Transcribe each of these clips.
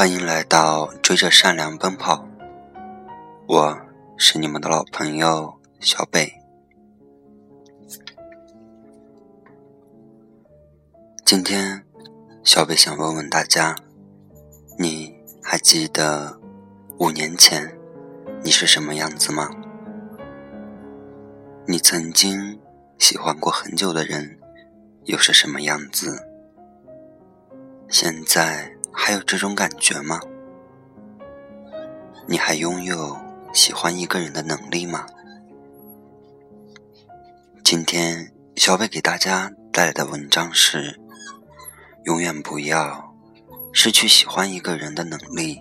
欢迎来到追着善良奔跑，我是你们的老朋友小北。今天，小北想问问大家，你还记得五年前你是什么样子吗？你曾经喜欢过很久的人又是什么样子？现在？还有这种感觉吗？你还拥有喜欢一个人的能力吗？今天小北给大家带来的文章是：永远不要失去喜欢一个人的能力。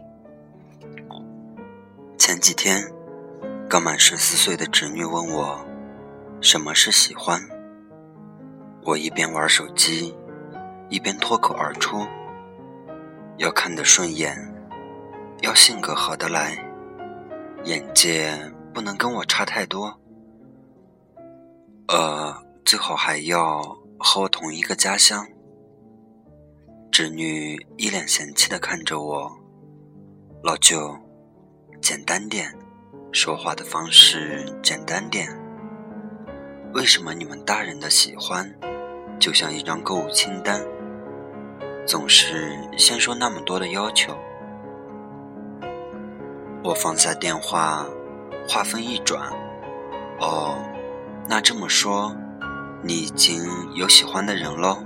前几天，刚满十四岁的侄女问我什么是喜欢，我一边玩手机，一边脱口而出。要看得顺眼，要性格合得来，眼界不能跟我差太多，呃，最好还要和我同一个家乡。侄女一脸嫌弃的看着我，老舅，简单点，说话的方式简单点。为什么你们大人的喜欢，就像一张购物清单？总是先说那么多的要求，我放下电话，话锋一转，哦，那这么说，你已经有喜欢的人喽？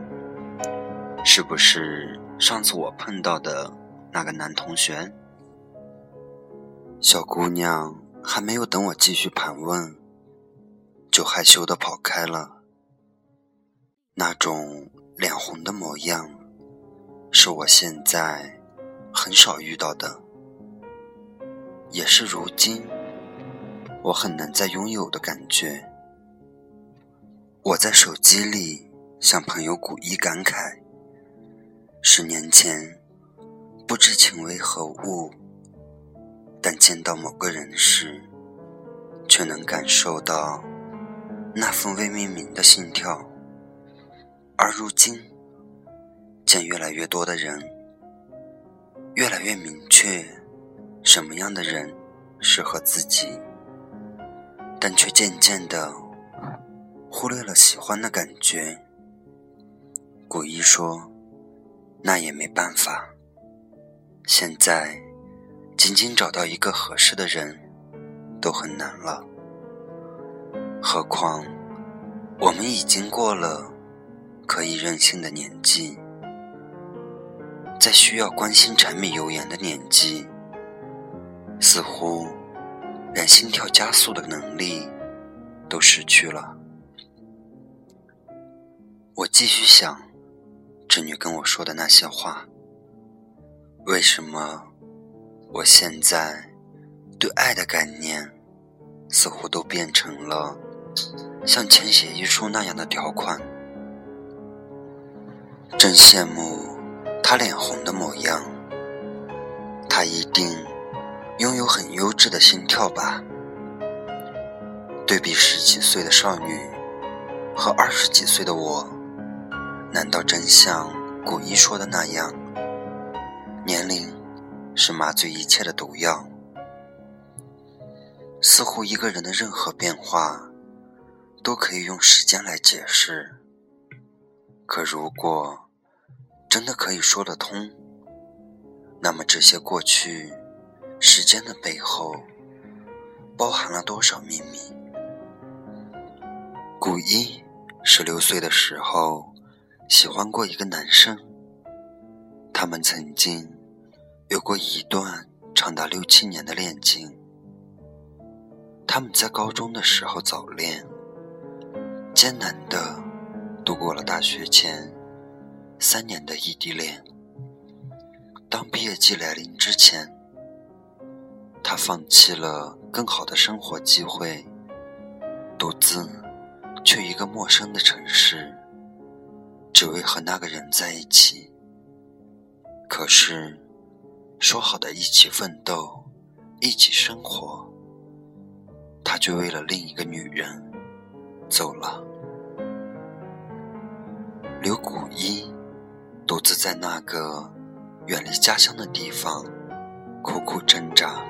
是不是上次我碰到的那个男同学？小姑娘还没有等我继续盘问，就害羞的跑开了，那种脸红的模样。是我现在很少遇到的，也是如今我很难再拥有的感觉。我在手机里向朋友古一感慨：十年前不知情为何物，但见到某个人时，却能感受到那份未命名的心跳。而如今。见越来越多的人，越来越明确什么样的人适合自己，但却渐渐的忽略了喜欢的感觉。古一说：“那也没办法，现在仅仅找到一个合适的人都很难了，何况我们已经过了可以任性的年纪。”在需要关心柴米油盐的年纪，似乎连心跳加速的能力都失去了。我继续想侄女跟我说的那些话。为什么我现在对爱的概念似乎都变成了像签协议书那样的条款？真羡慕。他脸红的模样，他一定拥有很优质的心跳吧？对比十几岁的少女和二十几岁的我，难道真像古一说的那样，年龄是麻醉一切的毒药？似乎一个人的任何变化都可以用时间来解释，可如果……真的可以说得通，那么这些过去时间的背后，包含了多少秘密？古一十六岁的时候喜欢过一个男生，他们曾经有过一段长达六七年的恋情。他们在高中的时候早恋，艰难的度过了大学前。三年的异地恋，当毕业季来临之前，他放弃了更好的生活机会，独自去一个陌生的城市，只为和那个人在一起。可是，说好的一起奋斗，一起生活，他却为了另一个女人走了。刘古一。独自在那个远离家乡的地方，苦苦挣扎。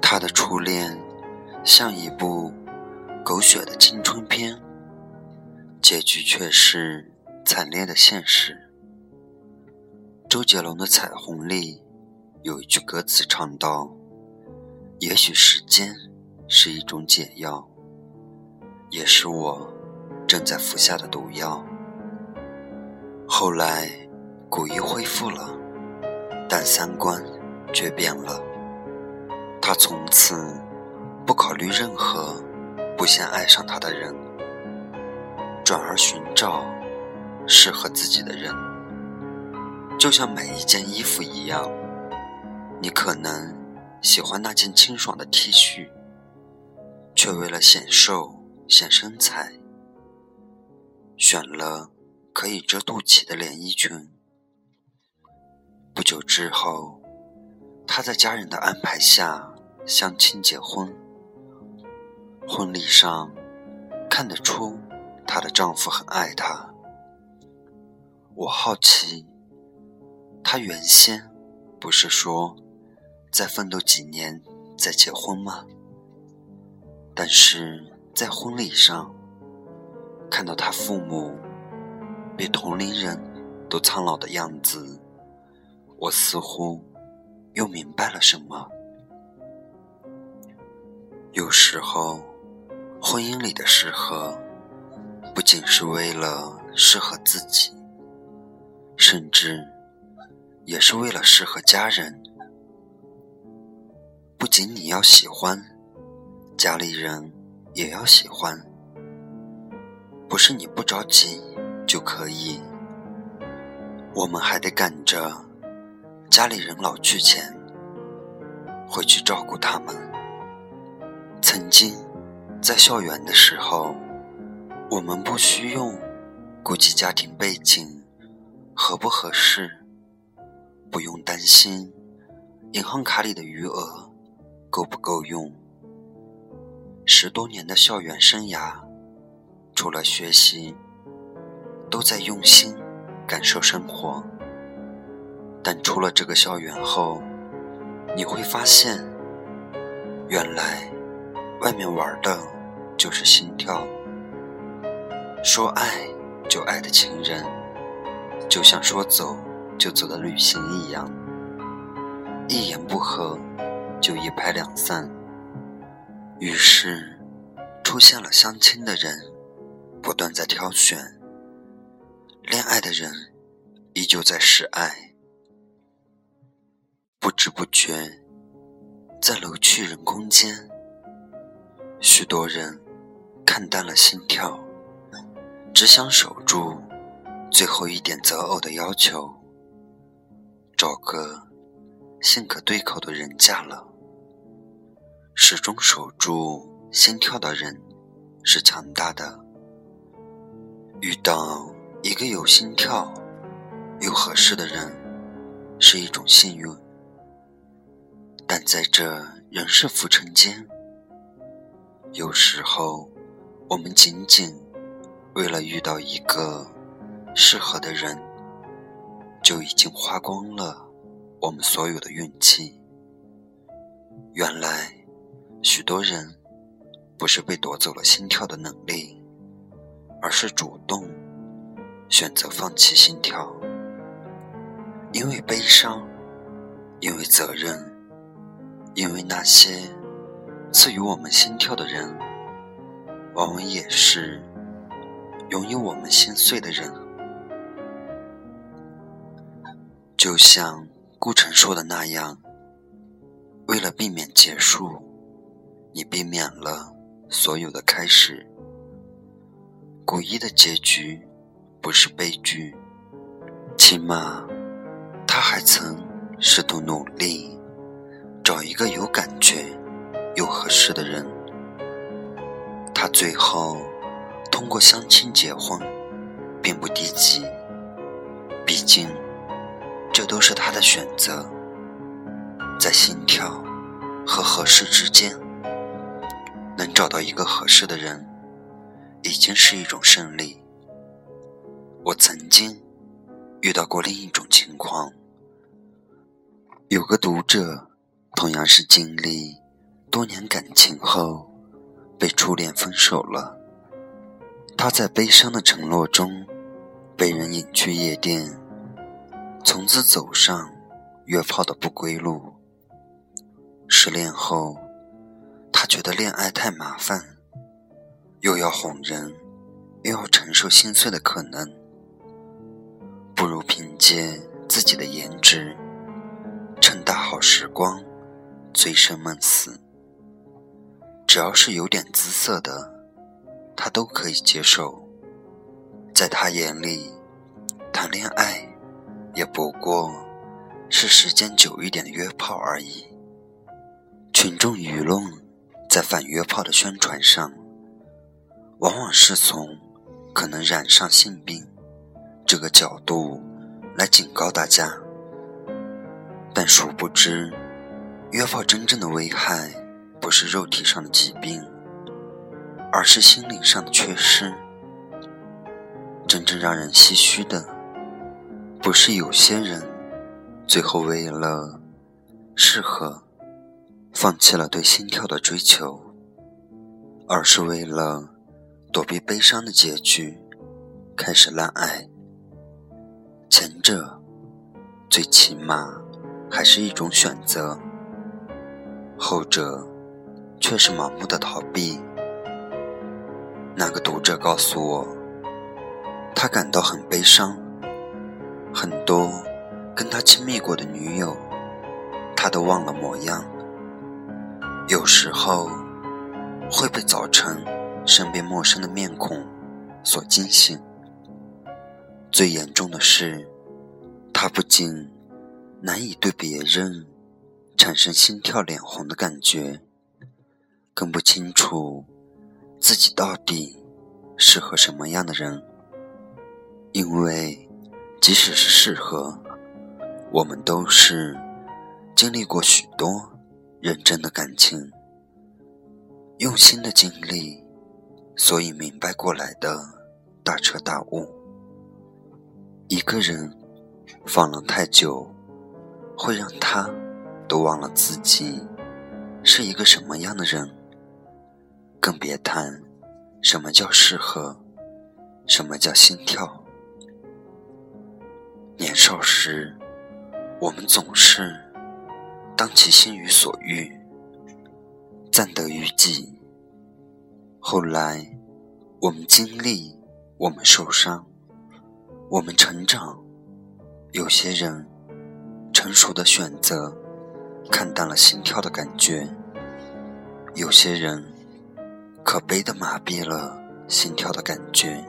他的初恋像一部狗血的青春片，结局却是惨烈的现实。周杰伦的《彩虹》里有一句歌词唱道：“也许时间是一种解药，也是我正在服下的毒药。”后来，古一恢复了，但三观却变了。他从此不考虑任何不先爱上他的人，转而寻找适合自己的人。就像买一件衣服一样，你可能喜欢那件清爽的 T 恤，却为了显瘦显身材，选了可以遮肚脐的连衣裙。不久之后，她在家人的安排下相亲结婚。婚礼上，看得出她的丈夫很爱她。我好奇。她原先不是说再奋斗几年再结婚吗？但是在婚礼上看到她父母比同龄人都苍老的样子，我似乎又明白了什么。有时候，婚姻里的适合不仅是为了适合自己，甚至。也是为了适合家人，不仅你要喜欢，家里人也要喜欢。不是你不着急就可以，我们还得赶着家里人老去前回去照顾他们。曾经在校园的时候，我们不需用顾及家庭背景合不合适。不用担心银行卡里的余额够不够用。十多年的校园生涯，除了学习，都在用心感受生活。但出了这个校园后，你会发现，原来外面玩的就是心跳。说爱就爱的情人，就像说走。就走的旅行一样，一言不合就一拍两散。于是，出现了相亲的人不断在挑选，恋爱的人依旧在示爱。不知不觉，在楼去人空间，许多人看淡了心跳，只想守住最后一点择偶的要求。找个性格对口的人嫁了，始终守住心跳的人是强大的。遇到一个有心跳又合适的人是一种幸运，但在这人世浮沉间，有时候我们仅仅为了遇到一个适合的人。就已经花光了我们所有的运气。原来，许多人不是被夺走了心跳的能力，而是主动选择放弃心跳。因为悲伤，因为责任，因为那些赐予我们心跳的人，往往也是拥有我们心碎的人。就像顾城说的那样，为了避免结束，你避免了所有的开始。古一的结局不是悲剧，起码他还曾试图努力找一个有感觉又合适的人。他最后通过相亲结婚，并不低级，毕竟。这都是他的选择，在心跳和合适之间，能找到一个合适的人，已经是一种胜利。我曾经遇到过另一种情况，有个读者同样是经历多年感情后被初恋分手了，他在悲伤的承诺中被人引去夜店，从此走上约炮的不归路。失恋后，他觉得恋爱太麻烦，又要哄人，又要承受心碎的可能。不如凭借自己的颜值，趁大好时光，醉生梦死。只要是有点姿色的，他都可以接受。在他眼里，谈恋爱也不过是时间久一点的约炮而已。群众舆论在反约炮的宣传上，往往是从可能染上性病。这个角度来警告大家，但殊不知，约炮真正的危害不是肉体上的疾病，而是心灵上的缺失。真正让人唏嘘的，不是有些人最后为了适合，放弃了对心跳的追求，而是为了躲避悲伤的结局，开始滥爱。前者最起码还是一种选择，后者却是盲目的逃避。那个读者告诉我，他感到很悲伤，很多跟他亲密过的女友，他都忘了模样。有时候会被早晨身边陌生的面孔所惊醒。最严重的是，他不仅难以对别人产生心跳脸红的感觉，更不清楚自己到底适合什么样的人。因为即使是适合，我们都是经历过许多认真的感情、用心的经历，所以明白过来的大彻大悟。一个人放了太久，会让他都忘了自己是一个什么样的人，更别谈什么叫适合，什么叫心跳。年少时，我们总是当其心于所欲，暂得于己；后来，我们经历，我们受伤。我们成长，有些人成熟的选择看淡了心跳的感觉，有些人可悲的麻痹了心跳的感觉。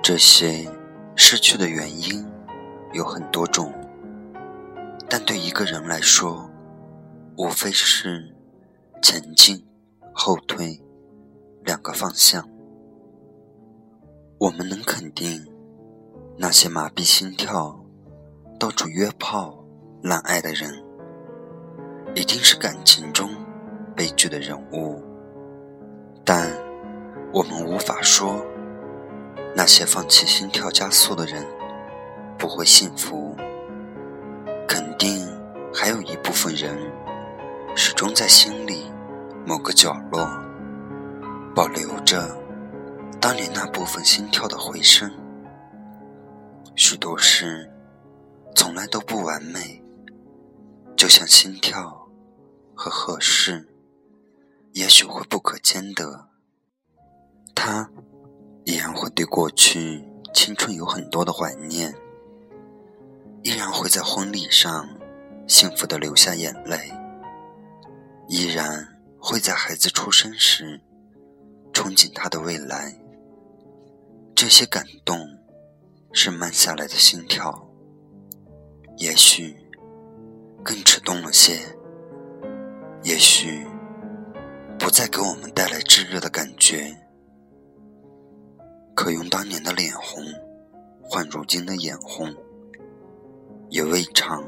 这些失去的原因有很多种，但对一个人来说，无非是前进、后退两个方向。我们能肯定。那些麻痹心跳、到处约炮、滥爱的人，一定是感情中悲剧的人物。但我们无法说，那些放弃心跳加速的人不会幸福。肯定还有一部分人，始终在心里某个角落保留着当年那部分心跳的回声。许多事从来都不完美，就像心跳和合适，也许会不可兼得。他依然会对过去青春有很多的怀念，依然会在婚礼上幸福的流下眼泪，依然会在孩子出生时憧憬他的未来。这些感动。是慢下来的心跳，也许更迟钝了些，也许不再给我们带来炙热的感觉。可用当年的脸红换如今的眼红，也未尝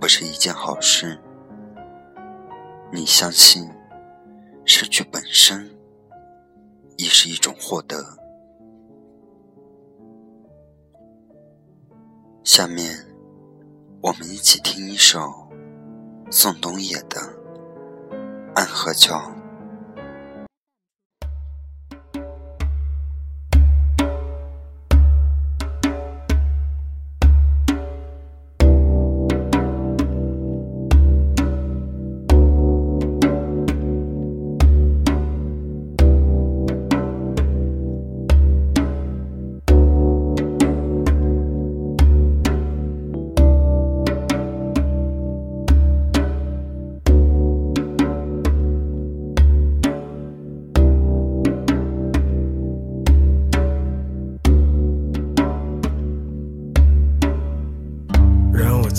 不是一件好事。你相信，失去本身亦是一种获得。下面，我们一起听一首宋冬野的《暗河桥》。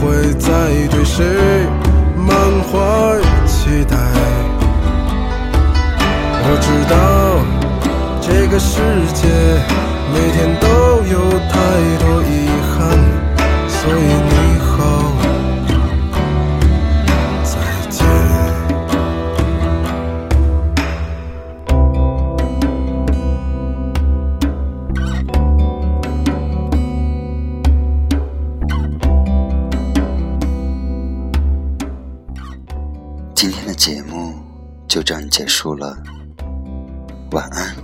会再对谁满怀期待。我知道这个世界每天都有太多遗憾，所以束了，晚安。